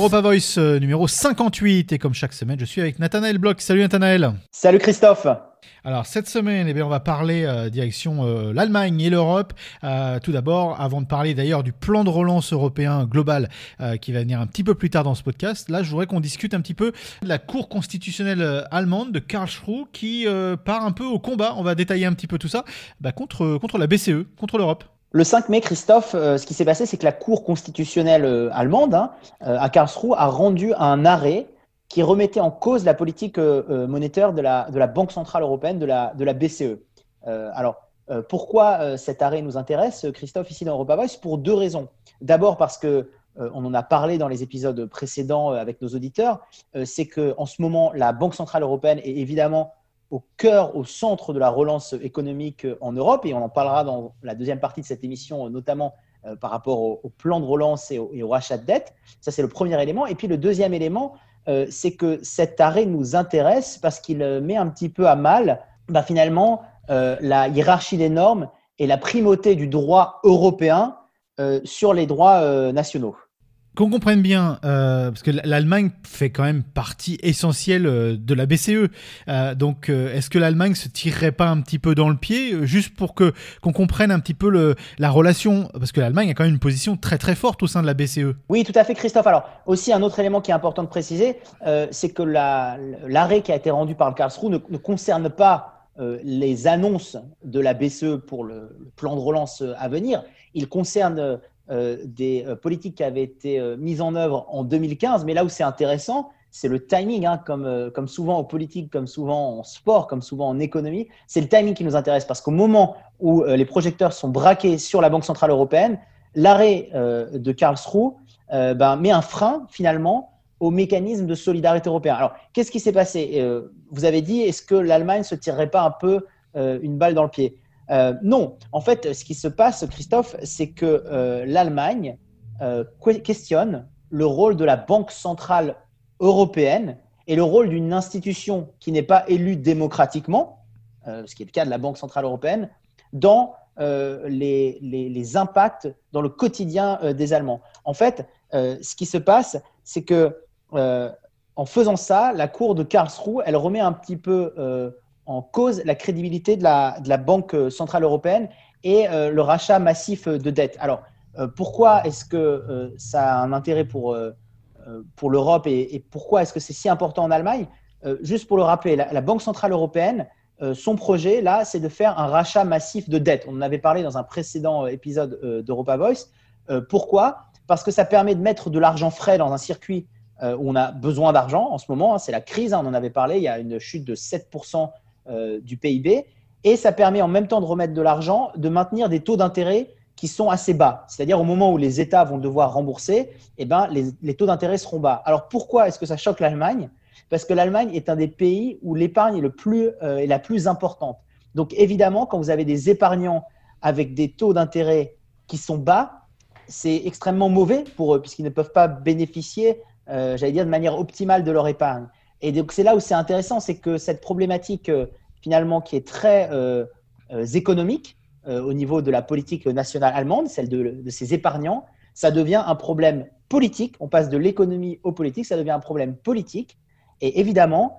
Europa Voice euh, numéro 58 et comme chaque semaine, je suis avec Nathanaël Bloch. Salut Nathanaël. Salut Christophe. Alors cette semaine, eh bien, on va parler euh, direction euh, l'Allemagne et l'Europe. tout d'abord, avant de parler d'ailleurs du plan de relance européen global qui va venir un petit peu plus tard dans ce podcast, là je voudrais qu'on discute un petit peu de la Cour constitutionnelle allemande de Karlsruhe qui part un peu au combat, on va détailler un petit peu tout ça, bah, contre, contre la BCE, contre l'Europe. Le 5 mai, Christophe, euh, ce qui s'est passé, c'est que la Cour constitutionnelle euh, allemande, hein, euh, à Karlsruhe, a rendu un arrêt qui remettait en cause la politique monétaire de la, Banque Centrale Européenne, de la, BCE. alors, pourquoi cet arrêt nous intéresse, Christophe, ici dans Europa Voice? Pour deux raisons. D'abord parce que on en a parlé dans les épisodes précédents avec nos auditeurs, c'est qu'en ce moment, la Banque Centrale Européenne est évidemment au cœur, au centre de la relance économique en Europe, et on en parlera dans la deuxième partie de cette émission, notamment euh, par rapport au, plan de relance et au, rachat de dette. Ça, c'est le premier élément. Et puis le deuxième élément, euh, c'est que cet arrêt nous intéresse parce qu'il euh, met un petit peu à mal, bah, finalement, la hiérarchie des normes et la primauté du droit européen sur les droits nationaux. Qu'on comprenne bien, euh, parce que l'Allemagne fait quand même partie essentielle euh, de la BCE. Euh, donc, est-ce que l'Allemagne se tirerait pas un petit peu dans le pied, juste pour que qu'on comprenne un petit peu la relation, parce que l'Allemagne a quand même une position très très forte au sein de la BCE. Oui, tout à fait, Christophe. Alors, aussi un autre élément qui est important de préciser, c'est que l'arrêt qui a été rendu par le Karlsruhe ne, ne concerne pas les annonces de la BCE pour le, plan de relance à venir. Il concerne des euh, politiques qui avaient été euh, mises en œuvre en 2015. Mais là où c'est intéressant, c'est le timing, hein, comme, souvent en politique, comme souvent en sport, comme souvent en économie. C'est le timing qui nous intéresse parce qu'au moment où les projecteurs sont braqués sur la Banque Centrale Européenne, l'arrêt de Karlsruhe ben, met un frein finalement au mécanisme de solidarité européen. Alors, qu'est-ce qui s'est passé? Vous avez dit, est-ce que l'Allemagne se tirerait pas un peu une balle dans le pied? Euh, non, en fait, ce qui se passe, Christophe, c'est que euh, l'Allemagne euh, questionne le rôle de la Banque centrale européenne et le rôle d'une institution qui n'est pas élue démocratiquement, ce qui est le cas de la Banque centrale européenne, dans les, les, impacts dans le quotidien des Allemands. En fait, ce qui se passe, c'est que en faisant ça, la Cour de Karlsruhe, elle remet un petit peu en cause la crédibilité de la, Banque Centrale Européenne et euh, le rachat massif de dettes. Alors, euh, pourquoi est-ce que euh, ça a un intérêt pour, l'Europe et, pourquoi est-ce que c'est si important en Allemagne? Juste pour le rappeler, la, Banque Centrale Européenne, son projet, là, c'est de faire un rachat massif de dettes. On en avait parlé dans un précédent épisode d'Europa Voice. pourquoi? Parce que ça permet de mettre de l'argent frais dans un circuit où on a besoin d'argent en ce moment. Hein. c'est la crise, hein, on en avait parlé, il y a une chute de 7% euh, du PIB. Et ça permet en même temps de remettre de l'argent, de maintenir des taux d'intérêt qui sont assez bas. C'est-à-dire au moment où les États vont devoir rembourser, eh ben, les, taux d'intérêt seront bas. Alors pourquoi est-ce que ça choque l'Allemagne? Parce que l'Allemagne est un des pays où l'épargne est, euh, est la plus importante. Donc évidemment, quand vous avez des épargnants avec des taux d'intérêt qui sont bas, c'est extrêmement mauvais pour eux puisqu'ils ne peuvent pas bénéficier, euh, j'allais dire, de manière optimale de leur épargne. Et donc c'est là où c'est intéressant, c'est que cette problématique finalement qui est très euh, euh, économique euh, au niveau de la politique nationale allemande, celle de, de, ses épargnants, ça devient un problème politique. On passe de l'économie au politique, ça devient un problème politique. Et évidemment,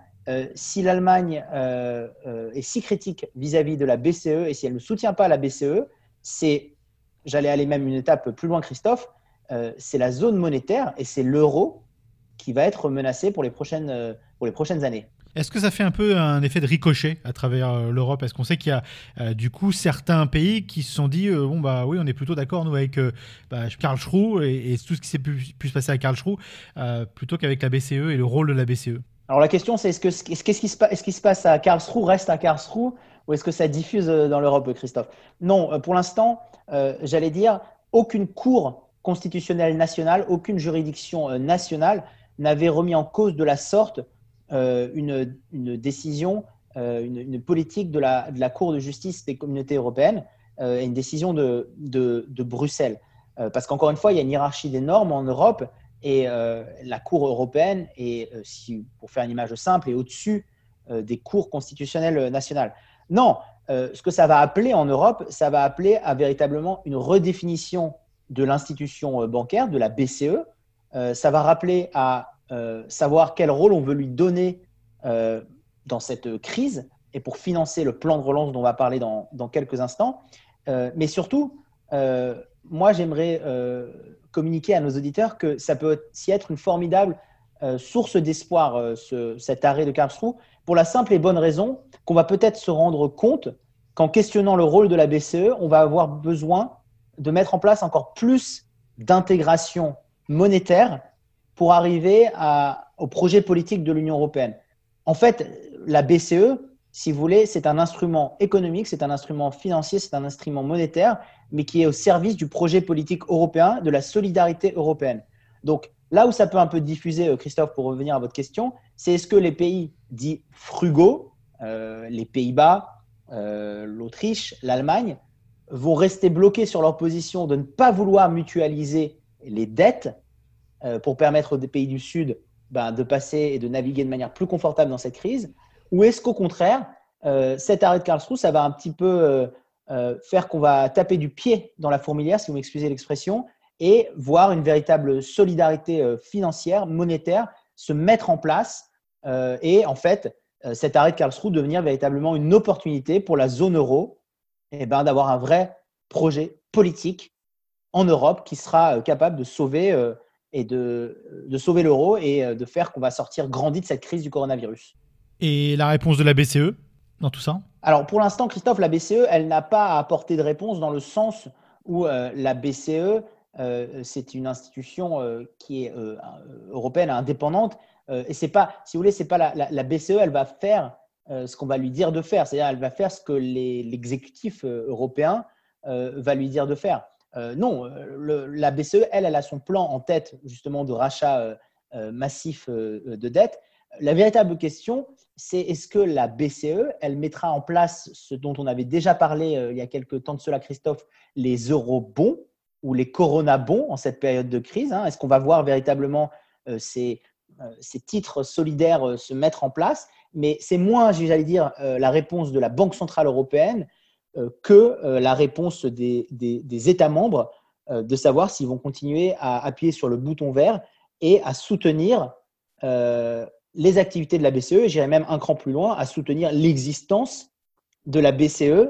si l'Allemagne est si critique vis-à-vis de la BCE et si elle ne soutient pas la BCE, c'est, j'allais aller même une étape plus loin, Christophe, c'est la zone monétaire et c'est l'euro qui va être menacé pour les prochaines, pour les prochaines années. Est-ce que ça fait un peu un effet de ricochet à travers euh, l'Europe? Est-ce qu'on sait qu'il y a euh, du coup certains pays qui se sont dit euh, bon bah oui on est plutôt d'accord nous avec bah, Karlsruhe et, tout ce qui s'est pu, se passer à Karlsruhe plutôt qu'avec la BCE et le rôle de la BCE Alors la question c'est est-ce que ce qui, se, ce qui se passe à Karlsruhe reste à Karlsruhe ou est-ce que ça diffuse dans l'Europe Christophe? Non, pour l'instant j'allais dire aucune cour constitutionnelle nationale, aucune juridiction nationale n'avait remis en cause de la sorte euh, une, décision, euh, une, politique de la, Cour de justice des communautés européennes euh, et une décision de, Bruxelles. parce qu'encore une fois, il y a une hiérarchie des normes en Europe et la Cour européenne, est, pour faire une image simple, est au-dessus des cours constitutionnelles nationales. Non, ce que ça va appeler en Europe, ça va appeler à véritablement une redéfinition de l'institution bancaire, de la BCE, ça va rappeler à savoir quel rôle on veut lui donner dans cette crise et pour financer le plan de relance dont on va parler dans, dans quelques instants. mais surtout, moi, j'aimerais communiquer à nos auditeurs que ça peut aussi être une formidable source d'espoir, ce, cet arrêt de Karlsruhe, pour la simple et bonne raison qu'on va peut-être se rendre compte qu'en questionnant le rôle de la BCE, on va avoir besoin de mettre en place encore plus d'intégration monétaire pour arriver au projet politique de l'Union européenne. En fait, la BCE, si vous voulez, c'est un instrument économique, c'est un instrument financier, c'est un instrument monétaire, mais qui est au service du projet politique européen, de la solidarité européenne. Donc, là où ça peut un peu diffuser, euh, Christophe, pour revenir à votre question, c'est est-ce que les pays dits frugaux, euh, les Pays-Bas, euh, l'Autriche, l'Allemagne, vont rester bloqués sur leur position de ne pas vouloir mutualiser les dettes pour permettre aux pays du Sud ben, de passer et de naviguer de manière plus confortable dans cette crise Ou est-ce qu'au contraire, euh, cet arrêt de Karlsruhe, ça va un petit peu faire qu'on va taper du pied dans la fourmilière, si vous m'excusez l'expression, et voir une véritable solidarité financière, monétaire se mettre en place et en fait euh, cet arrêt de Karlsruhe devenir véritablement une opportunité pour la zone euro eh ben, d'avoir un vrai projet politique en Europe qui sera euh, capable de sauver euh, et de, de sauver l'euro et de faire qu'on va sortir grandi de cette crise du coronavirus. Et la réponse de la BCE dans tout ça? Alors pour l'instant, Christophe, la BCE, elle n'a pas apporté de réponse dans le sens où la BCE, c'est une institution qui est européenne indépendante euh, et c'est pas, si vous voulez, c'est pas la, BCE, elle va faire euh, ce qu'on va lui dire de faire. C'est-à-dire, elle va faire ce que l'exécutif euh, européen va lui dire de faire. Non, la BCE, elle, elle a son plan en tête justement de rachat massif de dette. La véritable question, c'est est-ce que la BCE, elle mettra en place ce dont on avait déjà parlé il y a quelques temps de cela, Christophe, les eurobonds ou les corona-bons en cette période de crise hein? Est-ce qu'on va voir véritablement ces, euh, ces titres solidaires euh, se mettre en place, mais c'est moins, j'allais dire, euh, la réponse de la Banque centrale européenne que la réponse des, États membres de savoir s'ils vont continuer à appuyer sur le bouton vert et à soutenir les activités de la BCE, j'irais même un cran plus loin, à soutenir l'existence de la BCE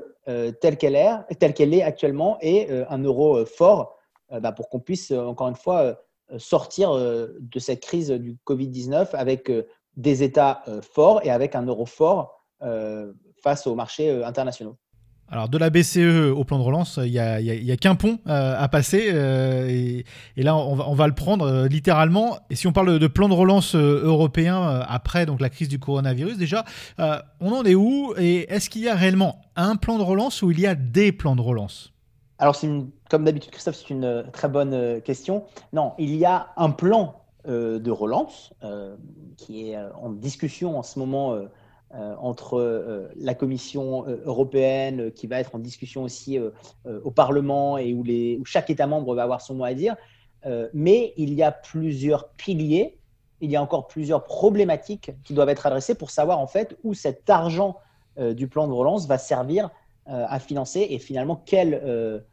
telle qu'elle est, telle qu'elle est actuellement et un euro fort bah, pour qu'on puisse, encore une fois, euh, sortir euh, de cette crise du Covid-19 avec euh, des États forts et avec un euro fort face aux marchés internationaux. Alors de la BCE au plan de relance, il n'y a, qu'un pont à passer et, là on va, le prendre littéralement. Et si on parle de plan de relance européen après donc la crise du coronavirus, déjà on en est où et est-ce qu'il y a réellement un plan de relance ou il y a des plans de relance? Alors, comme d'habitude, Christophe, c'est une euh, très bonne euh, question. Non, il y a un plan euh, de relance qui est en discussion en ce moment entre la Commission européenne, qui va être en discussion aussi au Parlement et où, les, chaque État membre va avoir son mot à dire. mais il y a plusieurs piliers, il y a encore plusieurs problématiques qui doivent être adressées pour savoir en fait où cet argent du plan de relance va servir à financer et finalement quel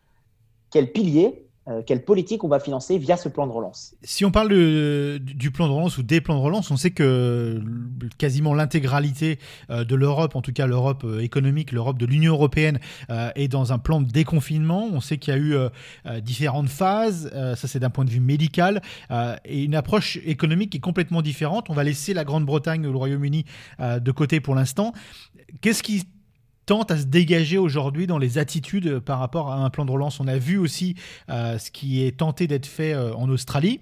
quel pilier, euh, quelle politique on va financer via ce plan de relance. Si on parle du plan de relance ou des plans de relance, on sait que quasiment l'intégralité euh, de l'Europe, en tout cas l'Europe euh, économique, l'Europe de l'Union européenne, est dans un plan de déconfinement. On sait qu'il y a eu différentes phases, ça c'est d'un point de vue médical, et une approche économique qui est complètement différente. On va laisser la Grande-Bretagne ou le Royaume-Uni de côté pour l'instant. Qu'est-ce qui tente à se dégager aujourd'hui dans les attitudes par rapport à un plan de relance. On a vu aussi euh, ce qui est tenté d'être fait euh, en Australie.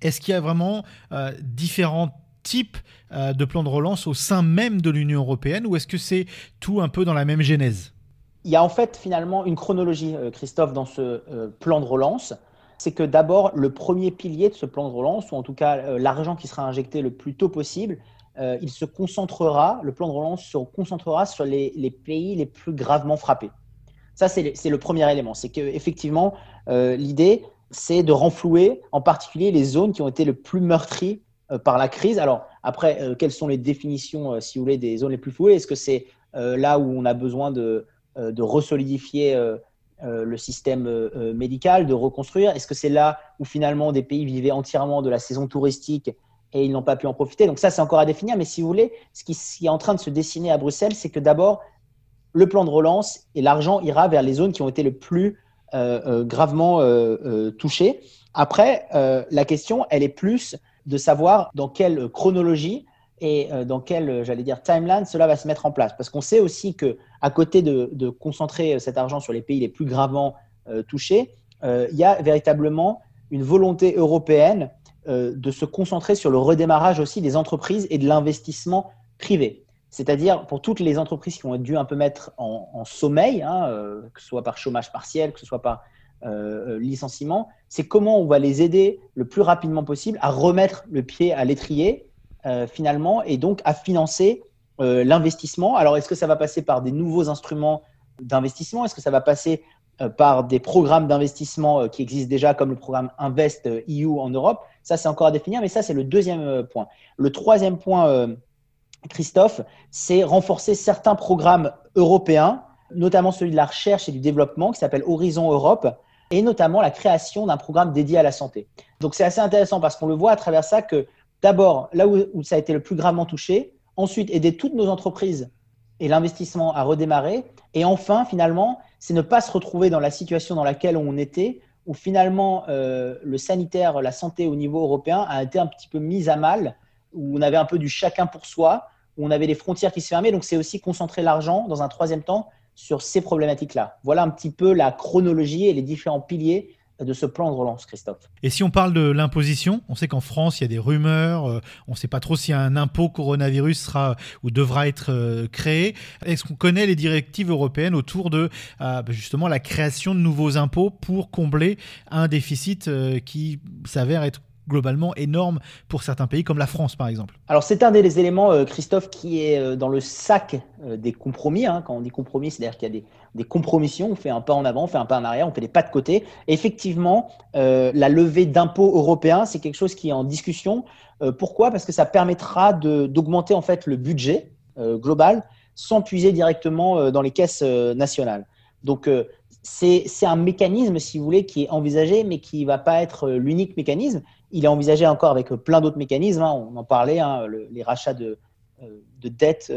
Est-ce qu'il y a vraiment euh, différents types de plans de relance au sein même de l'Union européenne ou est-ce que c'est tout un peu dans la même genèse? Il y a en fait finalement une chronologie, Christophe, dans ce plan de relance. C'est que d'abord, le premier pilier de ce plan de relance, ou en tout cas l'argent qui sera injecté le plus tôt possible, euh, il se concentrera, le plan de relance se concentrera sur les, pays les plus gravement frappés. Ça, c'est le, premier élément. C'est qu'effectivement, euh, l'idée, c'est de renflouer en particulier les zones qui ont été le plus meurtries euh, par la crise. Alors, après, quelles sont les définitions, si vous voulez, des zones les plus flouées? Est-ce que c'est là où on a besoin de, de resolidifier le système médical, de reconstruire? Est-ce que c'est là où finalement des pays vivaient entièrement de la saison touristique et ils n'ont pas pu en profiter. Donc ça, c'est encore à définir. Mais si vous voulez, ce qui, est en train de se dessiner à Bruxelles, c'est que d'abord, le plan de relance et l'argent ira vers les zones qui ont été le plus euh, euh, gravement euh, touchées. Après, la question, elle est plus de savoir dans quelle chronologie et dans quelle, j'allais dire, timeline cela va se mettre en place. Parce qu'on sait aussi que à côté de, de, concentrer cet argent sur les pays les plus gravement touchés, il y a véritablement une volonté européenne euh, de se concentrer sur le redémarrage aussi des entreprises et de l'investissement privé. C'est-à-dire pour toutes les entreprises qui ont dû un peu mettre en, sommeil, hein, euh, que ce soit par chômage partiel, que ce soit par euh, licenciement, c'est comment on va les aider le plus rapidement possible à remettre le pied à l'étrier finalement et donc à financer l'investissement. Alors est-ce que ça va passer par des nouveaux instruments d'investissement? Est-ce que ça va passer par des programmes d'investissement qui existent déjà, comme le programme Invest EU en Europe? Ça, c'est encore à définir, mais ça, c'est le deuxième euh, point. Le troisième point, Christophe, c'est renforcer certains programmes européens, notamment celui de la recherche et du développement qui s'appelle Horizon Europe, et notamment la création d'un programme dédié à la santé. Donc c'est assez intéressant parce qu'on le voit à travers ça que d'abord, là où, ça a été le plus gravement touché, ensuite aider toutes nos entreprises et l'investissement à redémarrer, et enfin, finalement, c'est ne pas se retrouver dans la situation dans laquelle on était, où finalement euh, le sanitaire, la santé au niveau européen a été un petit peu mise à mal, où on avait un peu du chacun pour soi, où on avait les frontières qui se fermaient. Donc c'est aussi concentrer l'argent dans un troisième temps sur ces problématiques-là. Voilà un petit peu la chronologie et les différents piliers de ce plan de relance, Christophe. Et si on parle de l'imposition, on sait qu'en France, il y a des rumeurs, euh, on ne sait pas trop si un impôt coronavirus sera ou devra être euh, créé. Est-ce qu'on connaît les directives européennes autour de euh, bah, justement la création de nouveaux impôts pour combler un déficit qui s'avère être globalement énorme pour certains pays comme la France par exemple. Alors c'est un des éléments, Christophe, qui est dans le sac des compromis. Hein. Quand on dit compromis, c'est-à-dire qu'il y a des, des compromissions, on fait un pas en avant, on fait un pas en arrière, on fait des pas de côté. effectivement, euh, la levée d'impôts européens, c'est quelque chose qui est en discussion. Euh, pourquoi? Parce que ça permettra d'augmenter en fait le budget euh, global sans puiser directement dans les caisses nationales. Donc c'est un mécanisme, si vous voulez, qui est envisagé, mais qui ne va pas être l'unique mécanisme. Il est envisagé encore avec plein d'autres mécanismes. Hein. on en parlait, hein, les rachats de, de dettes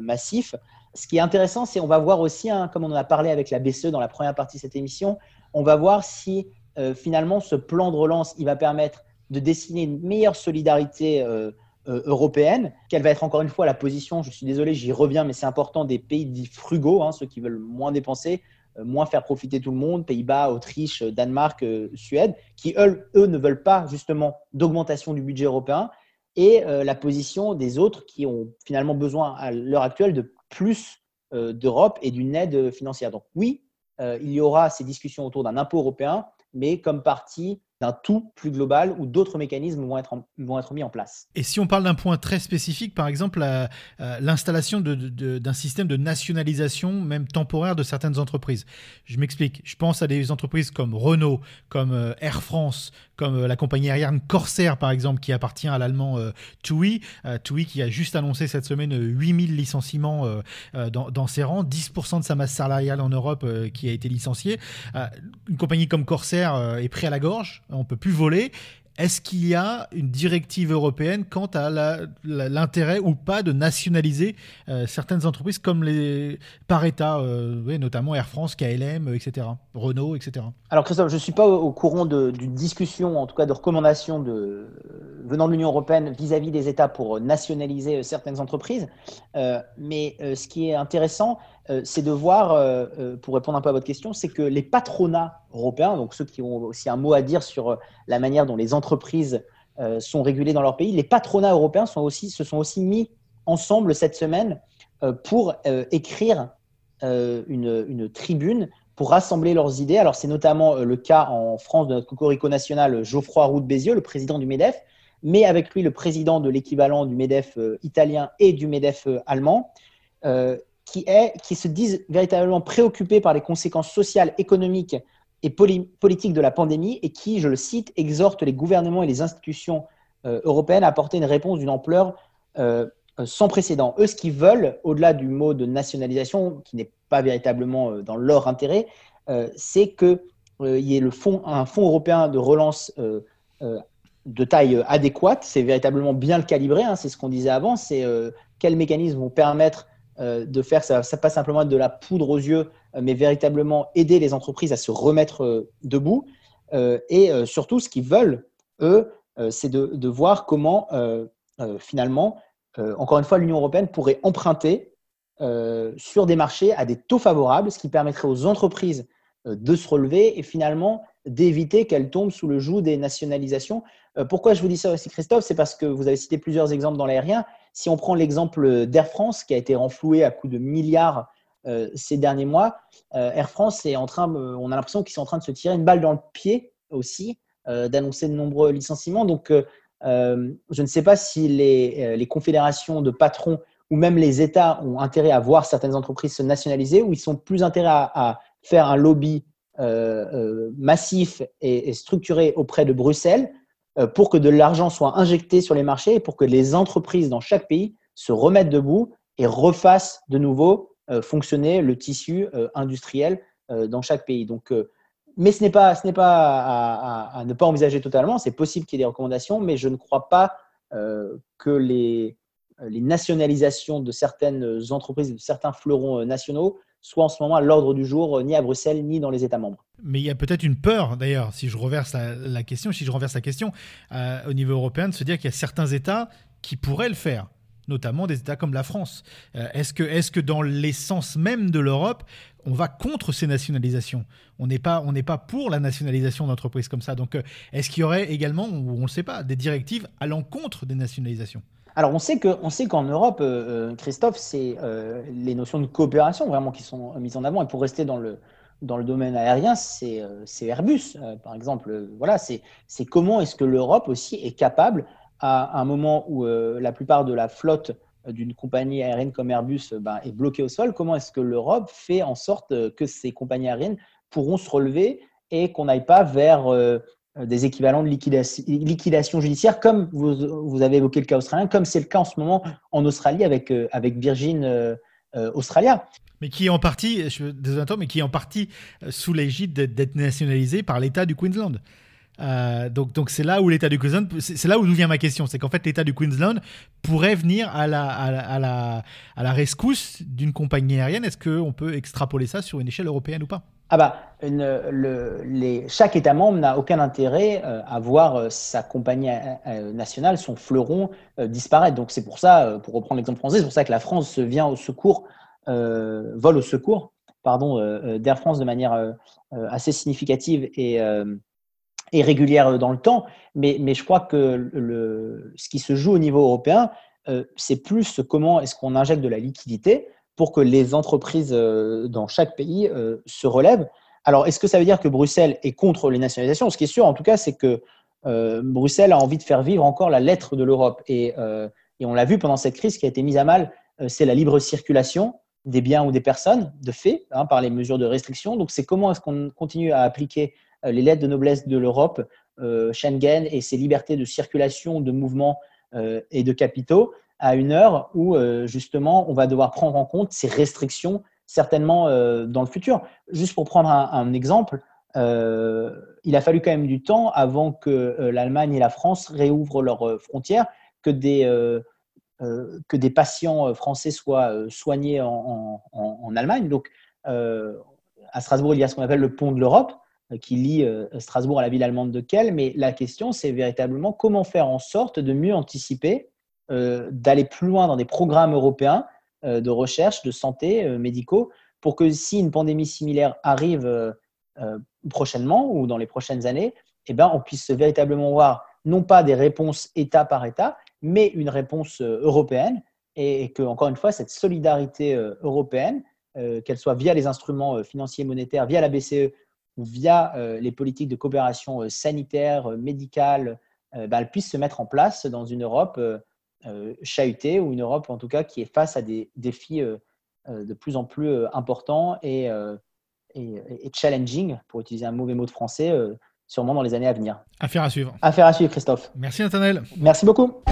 massifs. Ce qui est intéressant, c'est on va voir aussi, hein, comme on en a parlé avec la BCE dans la première partie de cette émission, on va voir si euh, finalement ce plan de relance, il va permettre de dessiner une meilleure solidarité euh, euh, européenne. Quelle va être encore une fois la position, je suis désolé, j'y reviens, mais c'est important, des pays dits frugaux, ceux qui veulent moins dépenser, moins faire profiter tout le monde, Pays-Bas, Autriche, Danemark, Suède, qui eux, eux ne veulent pas justement d'augmentation du budget européen, et la position des autres qui ont finalement besoin à l'heure actuelle de plus euh, d'Europe et d'une aide financière. Donc oui, euh, il y aura ces discussions autour d'un impôt européen, mais comme partie d'un tout plus global où d'autres mécanismes vont être, vont être mis en place. Et si on parle d'un point très spécifique, par exemple, euh, l'installation d'un système de nationalisation, même temporaire, de certaines entreprises. Je m'explique. Je pense à des entreprises comme Renault, comme euh, Air France, comme euh, la compagnie aérienne Corsair, par exemple, qui appartient à l'allemand TUI. TUI qui a juste annoncé cette semaine 8000 licenciements dans, dans, ses rangs, 10% de sa masse salariale en Europe qui a été licenciée. une compagnie comme Corsair est pris à la gorge on peut plus voler. Est-ce qu'il y a une directive européenne quant à l'intérêt ou pas de nationaliser euh, certaines entreprises comme les par État, euh, notamment Air France, KLM, etc., Renault, etc. Alors Christophe, je ne suis pas au, courant d'une discussion, en tout cas de recommandations de, venant de l'Union européenne vis-à-vis des États pour nationaliser euh, certaines entreprises. mais ce qui est intéressant, c'est de voir, pour répondre un peu à votre question, c'est que les patronats européens, donc ceux qui ont aussi un mot à dire sur la manière dont les entreprises euh, sont régulées dans leur pays, les patronats européens se sont aussi mis ensemble cette semaine euh, pour euh, écrire une, une, tribune pour rassembler leurs idées. Alors c'est notamment le cas en France de notre cocorico national Geoffroy Roux de Bézieux, le président du MEDEF, mais avec lui le président de l'équivalent du MEDEF italien et du MEDEF allemand, qui, est, qui se disent véritablement préoccupés par les conséquences sociales, économiques et politique de la pandémie et qui, je le cite, exhorte les gouvernements et les institutions euh, européennes à apporter une réponse d'une ampleur euh, sans précédent. Eux, ce qu'ils veulent, au-delà du mot de nationalisation, qui n'est pas véritablement euh, dans leur intérêt, c'est qu'il y ait le fond, un fonds européen de relance de taille adéquate. C'est véritablement bien le calibrer. Hein, c'est ce qu'on disait avant. C'est quels mécanismes vont permettre de faire ça, ça pas simplement de la poudre aux yeux, mais véritablement aider les entreprises à se remettre debout. et surtout, ce qu'ils veulent, eux, c'est de, de, voir comment finalement euh, encore une fois, l'Union européenne pourrait emprunter euh, sur des marchés à des taux favorables, ce qui permettrait aux entreprises euh, de se relever et finalement d'éviter qu'elles tombent sous le joug des nationalisations. pourquoi je vous dis ça aussi, Christophe? C'est parce que vous avez cité plusieurs exemples dans l'aérien. Si on prend l'exemple d'Air France, qui a été renfloué à coups de milliards ces derniers mois, Air France est en train, on a l'impression qu'ils sont en train de se tirer une balle dans le pied aussi, d'annoncer de nombreux licenciements. Donc, euh, je ne sais pas si euh, les, confédérations de patrons ou même les États ont intérêt à voir certaines entreprises se nationaliser ou ils sont plus intérêts à, faire un lobby euh, massif et, structuré auprès de Bruxelles pour que de l'argent soit injecté sur les marchés et pour que les entreprises dans chaque pays se remettent debout et refassent de nouveau fonctionner le tissu industriel dans chaque pays. Donc, mais ce n'est pas, ce n'est pas à, ne pas envisager totalement. C'est possible qu'il y ait des recommandations, mais je ne crois pas euh, que les, les, nationalisations de certaines entreprises, de certains fleurons euh, nationaux, soient en ce moment à l'ordre du jour, euh, ni à Bruxelles, ni dans les États membres. Mais il y a peut-être une peur, d'ailleurs, si je la, question, si je renverse la question au niveau européen, de se dire qu'il y a certains États qui pourraient le faire notamment des États comme la France. est-ce que, est que dans l'essence même de l'Europe, on va contre ces nationalisations. On n'est pas, on pas pour la nationalisation d'entreprises comme ça. Donc, euh, est-ce qu'il y aurait également, on ne sait pas, des directives à l'encontre des nationalisations? Alors, on sait que, on sait qu'en Europe, euh, euh, Christophe, c'est les notions de coopération vraiment qui sont mises en avant. Et pour rester dans le dans le domaine aérien, c'est Airbus, par exemple. Voilà, c'est comment est-ce que l'Europe aussi est capable, à un moment où la plupart de la flotte d'une compagnie aérienne comme Airbus euh, ben, est bloquée au sol, comment est-ce que l'Europe fait en sorte euh, que ces compagnies aériennes pourront se relever et qu'on n'aille pas vers euh, des équivalents de liquidation, judiciaire, comme vous, avez évoqué le cas australien, comme c'est le cas en ce moment en Australie avec, Virgin Australia. Mais qui est en partie, je, mais qui est en partie sous l'égide d'être nationalisé par l'État du Queensland. Euh, donc, donc c'est là où l'État du Queensland, c'est là où nous vient ma question, c'est qu'en fait l'État du Queensland pourrait venir à la, à la, à la, rescousse d'une compagnie aérienne. Est-ce qu'on peut extrapoler ça sur une échelle européenne ou pas? Ah bah, le, les, chaque État membre n'a aucun intérêt euh, à voir euh, sa compagnie nationale, son fleuron disparaître. Donc c'est pour ça, pour reprendre l'exemple français, c'est pour ça que la France vient au secours, vole au secours, pardon, d'Air France de manière assez significative et et régulière euh, dans le temps, mais, mais je crois que le, ce qui se joue au niveau européen, euh, c'est plus comment est-ce qu'on injecte de la liquidité pour que les entreprises euh, dans chaque pays se relèvent. Alors, est-ce que ça veut dire que Bruxelles est contre les nationalisations? Ce qui est sûr, en tout cas, c'est que Bruxelles a envie de faire vivre encore la lettre de l'Europe. Et, et, on l'a vu pendant cette crise qui a été mise à mal, c'est la libre circulation des biens ou des personnes, de fait, hein, par les mesures de restriction. Donc, c'est comment est-ce qu'on continue à appliquer les lettres de noblesse de l'Europe, euh, Schengen et ses libertés de circulation, de mouvement euh, et de capitaux à une heure où justement on va devoir prendre en compte ces restrictions certainement dans le futur. Juste pour prendre un, exemple, il a fallu quand même du temps avant que l'Allemagne et la France réouvrent leurs frontières, que des, que des patients français soient soignés en, en Allemagne. Donc, à Strasbourg, il y a ce qu'on appelle le pont de l'Europe. Euh, qui lie euh, Strasbourg à la ville allemande de Kiel. Mais la question, c'est véritablement comment faire en sorte de mieux anticiper, euh, d'aller plus loin dans des programmes européens de recherche, de santé, médicaux, pour que si une pandémie similaire arrive prochainement ou dans les prochaines années, eh ben, on puisse véritablement voir non pas des réponses État par État, mais une réponse européenne et, que, encore une fois, cette solidarité européenne, qu'elle soit via les instruments financiers monétaires, via la BCE via euh, les politiques de coopération euh, sanitaire, euh, médicale, bah, elle puisse se mettre en place dans une Europe chahutée ou une Europe en tout cas qui est face à des défis de plus en plus importants et, et, challenging, pour utiliser un mauvais mot de français, sûrement dans les années à venir. Affaire à suivre. Affaire à suivre, Christophe. Merci Nathanaël. Merci beaucoup.